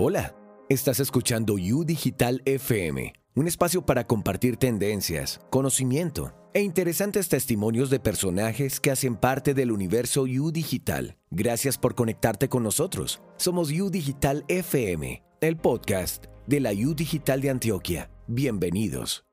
Hola, estás escuchando U Digital FM, un espacio para compartir tendencias, conocimiento e interesantes testimonios de personajes que hacen parte del universo U Digital. Gracias por conectarte con nosotros. Somos U Digital FM, el podcast de la U Digital de Antioquia. Bienvenidos.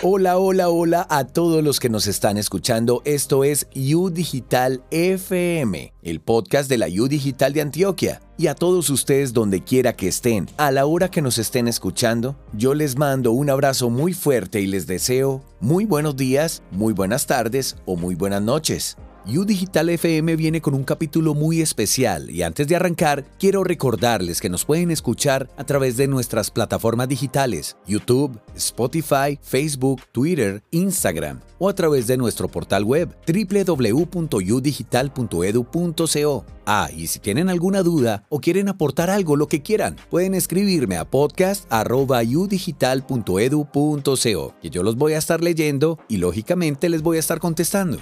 Hola, hola, hola a todos los que nos están escuchando. Esto es U Digital FM, el podcast de la U Digital de Antioquia. Y a todos ustedes donde quiera que estén, a la hora que nos estén escuchando, yo les mando un abrazo muy fuerte y les deseo muy buenos días, muy buenas tardes o muy buenas noches. U FM viene con un capítulo muy especial y antes de arrancar quiero recordarles que nos pueden escuchar a través de nuestras plataformas digitales YouTube, Spotify, Facebook, Twitter, Instagram o a través de nuestro portal web www.udigital.edu.co. Ah, y si tienen alguna duda o quieren aportar algo, lo que quieran, pueden escribirme a podcast.udigital.edu.co, que yo los voy a estar leyendo y lógicamente les voy a estar contestando.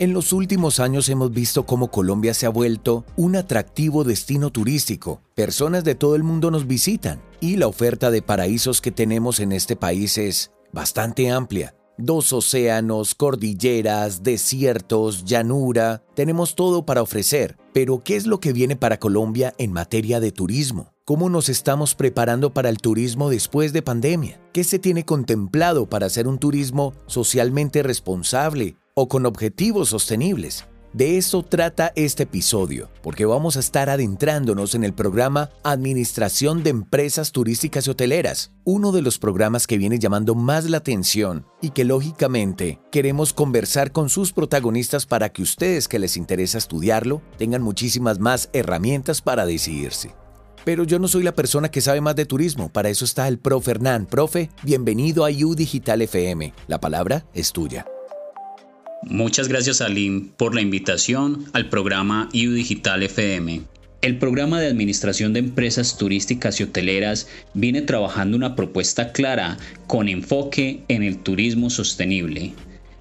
En los últimos años hemos visto cómo Colombia se ha vuelto un atractivo destino turístico. Personas de todo el mundo nos visitan y la oferta de paraísos que tenemos en este país es bastante amplia. Dos océanos, cordilleras, desiertos, llanura, tenemos todo para ofrecer. Pero ¿qué es lo que viene para Colombia en materia de turismo? ¿Cómo nos estamos preparando para el turismo después de pandemia? ¿Qué se tiene contemplado para hacer un turismo socialmente responsable, o con objetivos sostenibles. De eso trata este episodio, porque vamos a estar adentrándonos en el programa Administración de Empresas Turísticas y Hoteleras, uno de los programas que viene llamando más la atención y que lógicamente queremos conversar con sus protagonistas para que ustedes que les interesa estudiarlo tengan muchísimas más herramientas para decidirse. Pero yo no soy la persona que sabe más de turismo, para eso está el profe Hernán. Profe, bienvenido a U Digital FM. La palabra es tuya. Muchas gracias Alim por la invitación al programa IU Digital FM. El programa de administración de empresas turísticas y hoteleras viene trabajando una propuesta clara con enfoque en el turismo sostenible,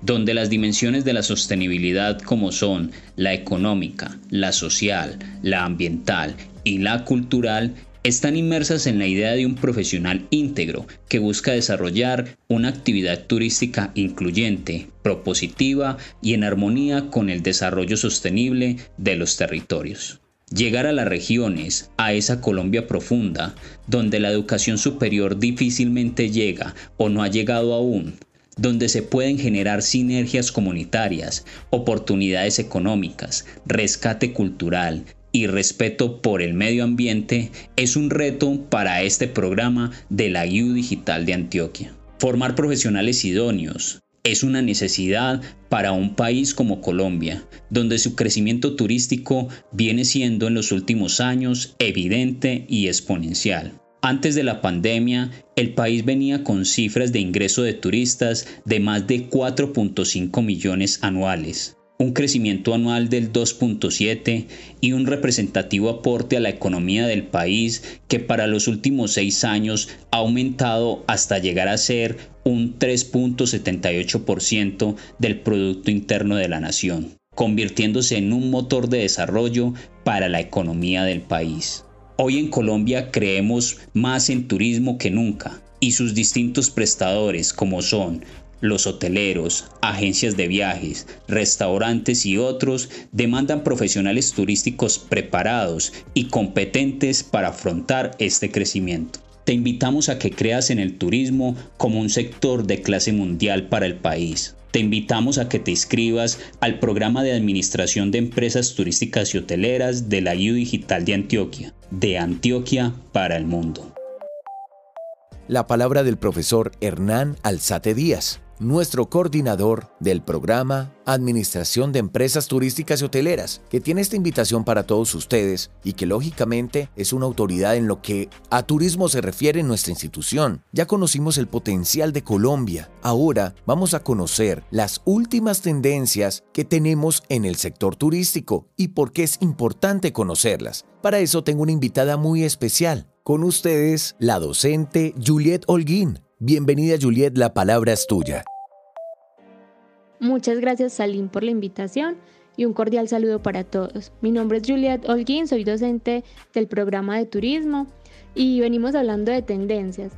donde las dimensiones de la sostenibilidad como son la económica, la social, la ambiental y la cultural están inmersas en la idea de un profesional íntegro que busca desarrollar una actividad turística incluyente, propositiva y en armonía con el desarrollo sostenible de los territorios. Llegar a las regiones, a esa Colombia profunda, donde la educación superior difícilmente llega o no ha llegado aún, donde se pueden generar sinergias comunitarias, oportunidades económicas, rescate cultural, y respeto por el medio ambiente es un reto para este programa de la U Digital de Antioquia. Formar profesionales idóneos es una necesidad para un país como Colombia, donde su crecimiento turístico viene siendo en los últimos años evidente y exponencial. Antes de la pandemia, el país venía con cifras de ingreso de turistas de más de 4.5 millones anuales un crecimiento anual del 2.7 y un representativo aporte a la economía del país que para los últimos seis años ha aumentado hasta llegar a ser un 3.78% del Producto Interno de la Nación, convirtiéndose en un motor de desarrollo para la economía del país. Hoy en Colombia creemos más en turismo que nunca y sus distintos prestadores como son los hoteleros, agencias de viajes, restaurantes y otros demandan profesionales turísticos preparados y competentes para afrontar este crecimiento. Te invitamos a que creas en el turismo como un sector de clase mundial para el país. Te invitamos a que te inscribas al programa de administración de empresas turísticas y hoteleras de la U Digital de Antioquia, de Antioquia para el mundo. La palabra del profesor Hernán Alzate Díaz nuestro coordinador del programa Administración de Empresas Turísticas y Hoteleras, que tiene esta invitación para todos ustedes y que lógicamente es una autoridad en lo que a turismo se refiere en nuestra institución. Ya conocimos el potencial de Colombia, ahora vamos a conocer las últimas tendencias que tenemos en el sector turístico y por qué es importante conocerlas. Para eso tengo una invitada muy especial. Con ustedes, la docente Juliet Holguín Bienvenida Juliet, la palabra es tuya. Muchas gracias Salim por la invitación y un cordial saludo para todos. Mi nombre es Juliet Holguín, soy docente del programa de turismo y venimos hablando de tendencias.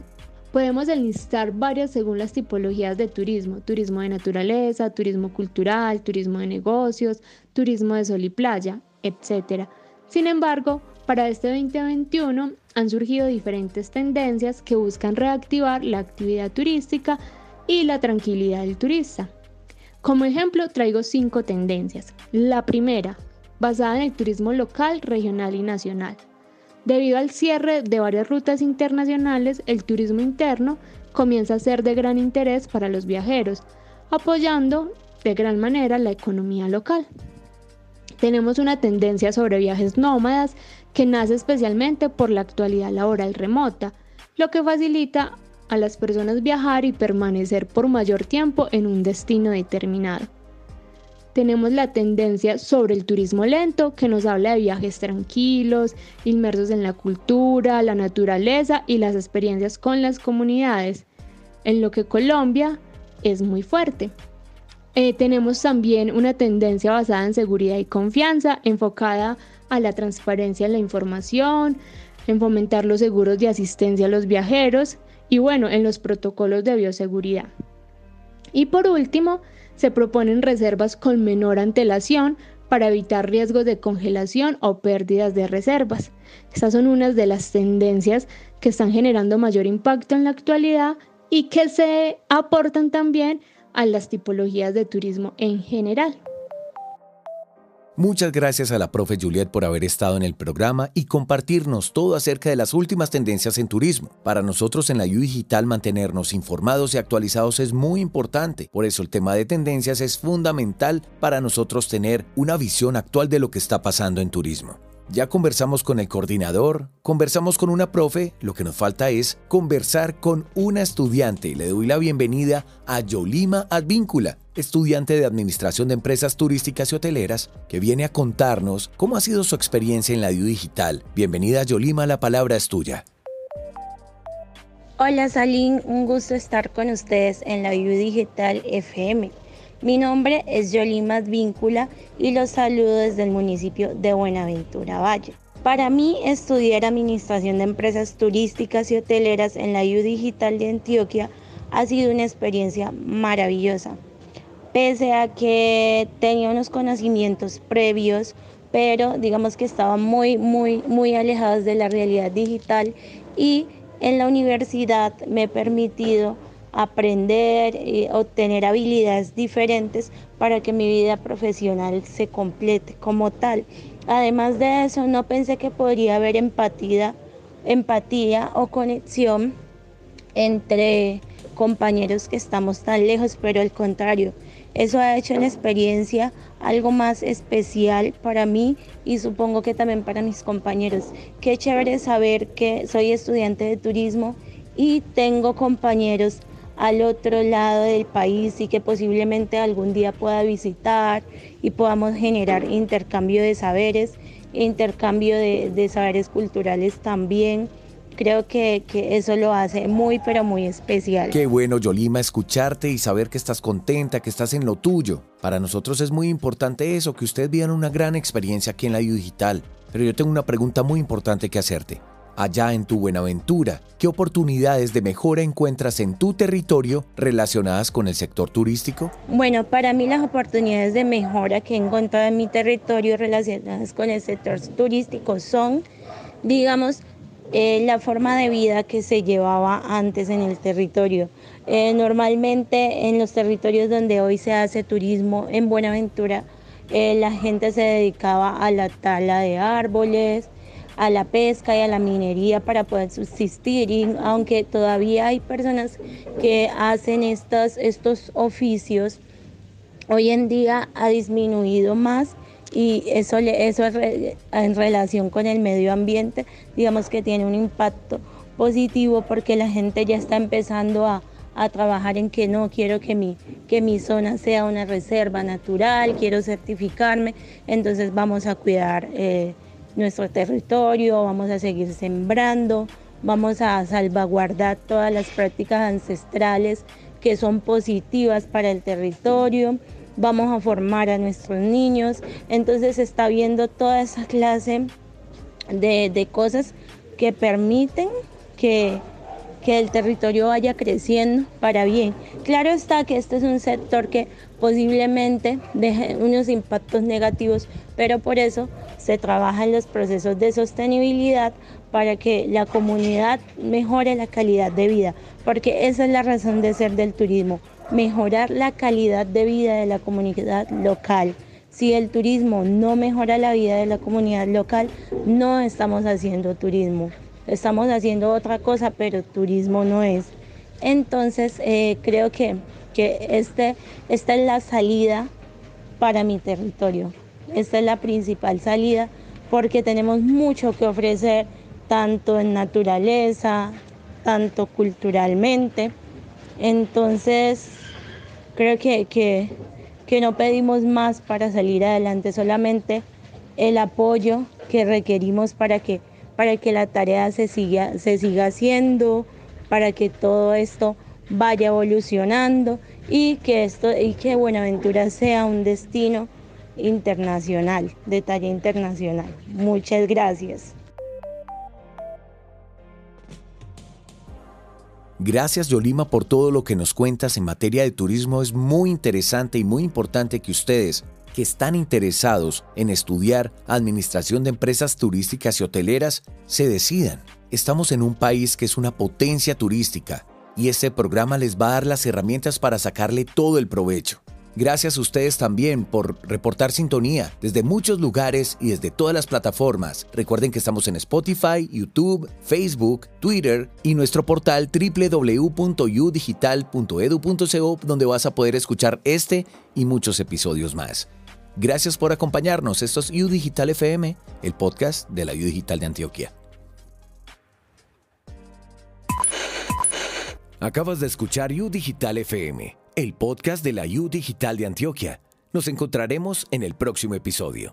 Podemos enlistar varias según las tipologías de turismo, turismo de naturaleza, turismo cultural, turismo de negocios, turismo de sol y playa, etc. Sin embargo, para este 2021 han surgido diferentes tendencias que buscan reactivar la actividad turística y la tranquilidad del turista. Como ejemplo, traigo cinco tendencias. La primera, basada en el turismo local, regional y nacional. Debido al cierre de varias rutas internacionales, el turismo interno comienza a ser de gran interés para los viajeros, apoyando de gran manera la economía local. Tenemos una tendencia sobre viajes nómadas que nace especialmente por la actualidad laboral remota, lo que facilita a las personas viajar y permanecer por mayor tiempo en un destino determinado tenemos la tendencia sobre el turismo lento, que nos habla de viajes tranquilos, inmersos en la cultura, la naturaleza y las experiencias con las comunidades, en lo que Colombia es muy fuerte. Eh, tenemos también una tendencia basada en seguridad y confianza, enfocada a la transparencia en la información, en fomentar los seguros de asistencia a los viajeros y bueno, en los protocolos de bioseguridad. Y por último, se proponen reservas con menor antelación para evitar riesgos de congelación o pérdidas de reservas. Estas son unas de las tendencias que están generando mayor impacto en la actualidad y que se aportan también a las tipologías de turismo en general. Muchas gracias a la profe Juliet por haber estado en el programa y compartirnos todo acerca de las últimas tendencias en turismo. Para nosotros en la U Digital mantenernos informados y actualizados es muy importante. Por eso el tema de tendencias es fundamental para nosotros tener una visión actual de lo que está pasando en turismo. Ya conversamos con el coordinador, conversamos con una profe, lo que nos falta es conversar con una estudiante. Le doy la bienvenida a Yolima Advíncula, estudiante de Administración de Empresas Turísticas y Hoteleras, que viene a contarnos cómo ha sido su experiencia en la DIU Digital. Bienvenida Yolima, la palabra es tuya. Hola Salín, un gusto estar con ustedes en la DIU Digital FM. Mi nombre es Yolima Advíncula y los saludo desde el municipio de Buenaventura Valle. Para mí, estudiar Administración de Empresas Turísticas y Hoteleras en la U Digital de Antioquia ha sido una experiencia maravillosa. Pese a que tenía unos conocimientos previos, pero digamos que estaban muy, muy, muy alejados de la realidad digital y en la universidad me he permitido aprender y obtener habilidades diferentes para que mi vida profesional se complete como tal. Además de eso, no pensé que podría haber empatía, empatía o conexión entre compañeros que estamos tan lejos, pero al contrario, eso ha hecho una experiencia algo más especial para mí y supongo que también para mis compañeros. Qué chévere saber que soy estudiante de turismo y tengo compañeros al otro lado del país y que posiblemente algún día pueda visitar y podamos generar intercambio de saberes, intercambio de, saberes culturales también. Creo que, que, eso lo hace muy, pero muy especial. Qué bueno, Yolima, escucharte y saber que estás contenta, que estás en lo tuyo. Para nosotros es muy importante eso, que ustedes vivan una gran experiencia aquí en la Digital. Pero yo tengo una pregunta muy importante que hacerte allá en tu Buenaventura? ¿Qué oportunidades de mejora encuentras en tu territorio relacionadas con el sector turístico? Bueno, para mí las oportunidades de mejora que he encontrado en mi territorio relacionadas con el sector turístico son, digamos, eh, la forma de vida que se llevaba antes en el territorio. Eh, normalmente en los territorios donde hoy se hace turismo en Buenaventura, eh, la gente se dedicaba a la tala de árboles, a la pesca y a la minería para poder subsistir. Y aunque todavía hay personas que hacen estos, estos oficios, hoy en día ha disminuido más y eso, eso en relación con el medio ambiente, digamos que tiene un impacto positivo porque la gente ya está empezando a, trabajar en que no quiero que mi, que mi zona sea una reserva natural, quiero certificarme, entonces vamos a cuidar. Eh, nuestro territorio, vamos a seguir sembrando, vamos a salvaguardar todas las prácticas ancestrales que son positivas para el territorio, vamos a formar a nuestros niños. Entonces se está viendo toda esa clase de, de cosas que permiten que, que el territorio vaya creciendo para bien. Claro está que este es un sector que posiblemente deje unos impactos negativos, pero por eso se trabaja en los procesos de sostenibilidad para que la comunidad mejore la calidad de vida, porque esa es la razón de ser del turismo, mejorar la calidad de vida de la comunidad local. Si el turismo no mejora la vida de la comunidad local, no estamos haciendo turismo. Estamos haciendo otra cosa, pero turismo no es. Entonces, eh, creo que, que este, esta es la salida para mi territorio. Esta es la principal salida porque tenemos mucho que ofrecer, tanto en naturaleza, tanto culturalmente. Entonces, creo que, que, que no pedimos más para salir adelante, solamente el apoyo que requerimos para que, para que la tarea se siga, se siga haciendo, para que todo esto vaya evolucionando y que esto y que Buenaventura sea un destino internacional, de talla internacional. Muchas gracias. Gracias Yolima por todo lo que nos cuentas en materia de turismo. Es muy interesante y muy importante que ustedes, que están interesados en estudiar administración de empresas turísticas y hoteleras, se decidan. Estamos en un país que es una potencia turística y este programa les va a dar las herramientas para sacarle todo el provecho. Gracias a ustedes también por reportar sintonía desde muchos lugares y desde todas las plataformas. Recuerden que estamos en Spotify, YouTube, Facebook, Twitter y nuestro portal www.udigital.edu.co donde vas a poder escuchar este y muchos episodios más. Gracias por acompañarnos. Esto es U Digital FM, el podcast de la U Digital de Antioquia. Acabas de escuchar U Digital FM el podcast de la U Digital de Antioquia. Nos encontraremos en el próximo episodio.